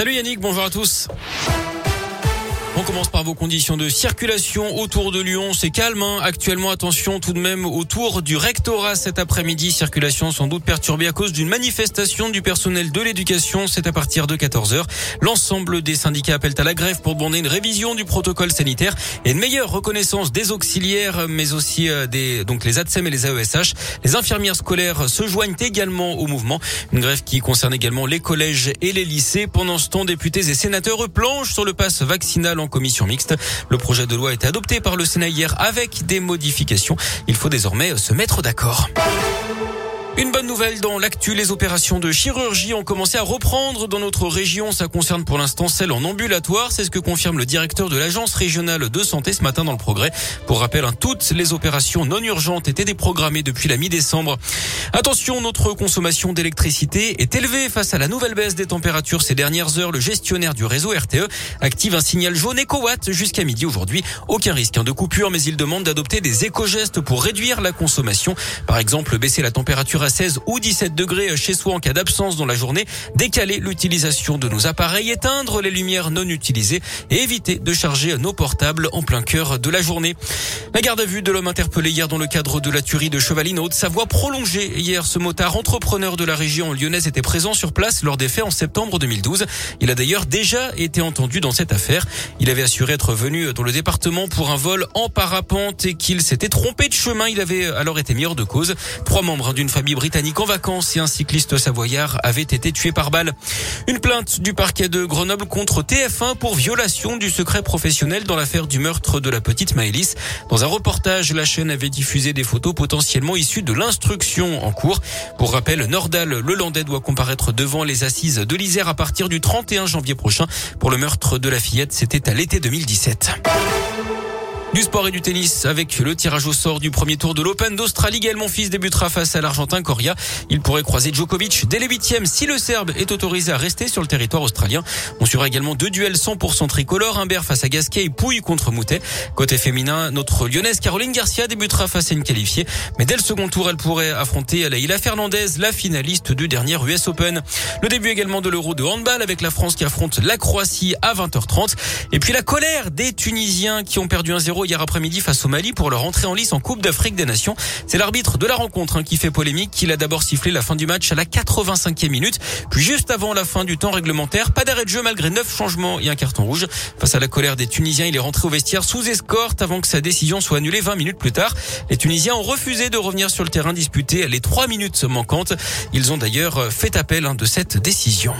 Salut Yannick, bonjour à tous. On commence par vos conditions de circulation autour de Lyon. C'est calme. Hein. Actuellement, attention tout de même autour du rectorat cet après-midi. Circulation sans doute perturbée à cause d'une manifestation du personnel de l'éducation. C'est à partir de 14h. L'ensemble des syndicats appellent à la grève pour demander une révision du protocole sanitaire et une meilleure reconnaissance des auxiliaires, mais aussi euh, des donc les ATSEM et les AESH. Les infirmières scolaires se joignent également au mouvement. Une grève qui concerne également les collèges et les lycées. Pendant ce temps, députés et sénateurs planchent sur le pass vaccinal en commission mixte. Le projet de loi a été adopté par le Sénat hier avec des modifications. Il faut désormais se mettre d'accord. Une bonne nouvelle dans l'actu, les opérations de chirurgie ont commencé à reprendre dans notre région. Ça concerne pour l'instant celles en ambulatoire. C'est ce que confirme le directeur de l'agence régionale de santé ce matin dans le progrès. Pour rappel, hein, toutes les opérations non urgentes étaient déprogrammées depuis la mi-décembre. Attention, notre consommation d'électricité est élevée face à la nouvelle baisse des températures ces dernières heures. Le gestionnaire du réseau RTE active un signal jaune éco-watt jusqu'à midi aujourd'hui. Aucun risque hein, de coupure, mais il demande d'adopter des éco-gestes pour réduire la consommation. Par exemple, baisser la température 16 ou 17 degrés chez soi en cas d'absence dans la journée, décaler l'utilisation de nos appareils, éteindre les lumières non utilisées et éviter de charger nos portables en plein cœur de la journée. La garde à vue de l'homme interpellé hier dans le cadre de la tuerie de Chevaline Haute, sa voix prolongée hier. Ce motard entrepreneur de la région lyonnaise était présent sur place lors des faits en septembre 2012. Il a d'ailleurs déjà été entendu dans cette affaire. Il avait assuré être venu dans le département pour un vol en parapente et qu'il s'était trompé de chemin. Il avait alors été mis hors de cause. Trois membres d'une famille britannique en vacances et un cycliste savoyard avaient été tués par balle. Une plainte du parquet de Grenoble contre TF1 pour violation du secret professionnel dans l'affaire du meurtre de la petite Maëlys. Dans un reportage, la chaîne avait diffusé des photos potentiellement issues de l'instruction en cours. Pour rappel, Nordal, le Landais, doit comparaître devant les assises de l'Isère à partir du 31 janvier prochain. Pour le meurtre de la fillette, c'était à l'été 2017. Du sport et du tennis avec le tirage au sort du premier tour de l'Open d'Australie. Gaël Monfils débutera face à l'Argentin Coria. Il pourrait croiser Djokovic dès les huitièmes si le Serbe est autorisé à rester sur le territoire australien. On suivra également deux duels 100% tricolore. Humbert face à Gasquet et Pouille contre Moutet. Côté féminin, notre lyonnaise Caroline Garcia débutera face à une qualifiée. Mais dès le second tour, elle pourrait affronter Laïla Fernandez, la finaliste du dernier US Open. Le début également de l'Euro de handball avec la France qui affronte la Croatie à 20h30. Et puis la colère des Tunisiens qui ont perdu un 0 hier après-midi face au Mali pour leur entrée en lice en Coupe d'Afrique des Nations. C'est l'arbitre de la rencontre hein, qui fait polémique. Il a d'abord sifflé la fin du match à la 85e minute, puis juste avant la fin du temps réglementaire, pas d'arrêt de jeu malgré neuf changements et un carton rouge. Face à la colère des Tunisiens, il est rentré au vestiaire sous escorte avant que sa décision soit annulée 20 minutes plus tard. Les Tunisiens ont refusé de revenir sur le terrain disputé les trois minutes manquantes. Ils ont d'ailleurs fait appel hein, de cette décision.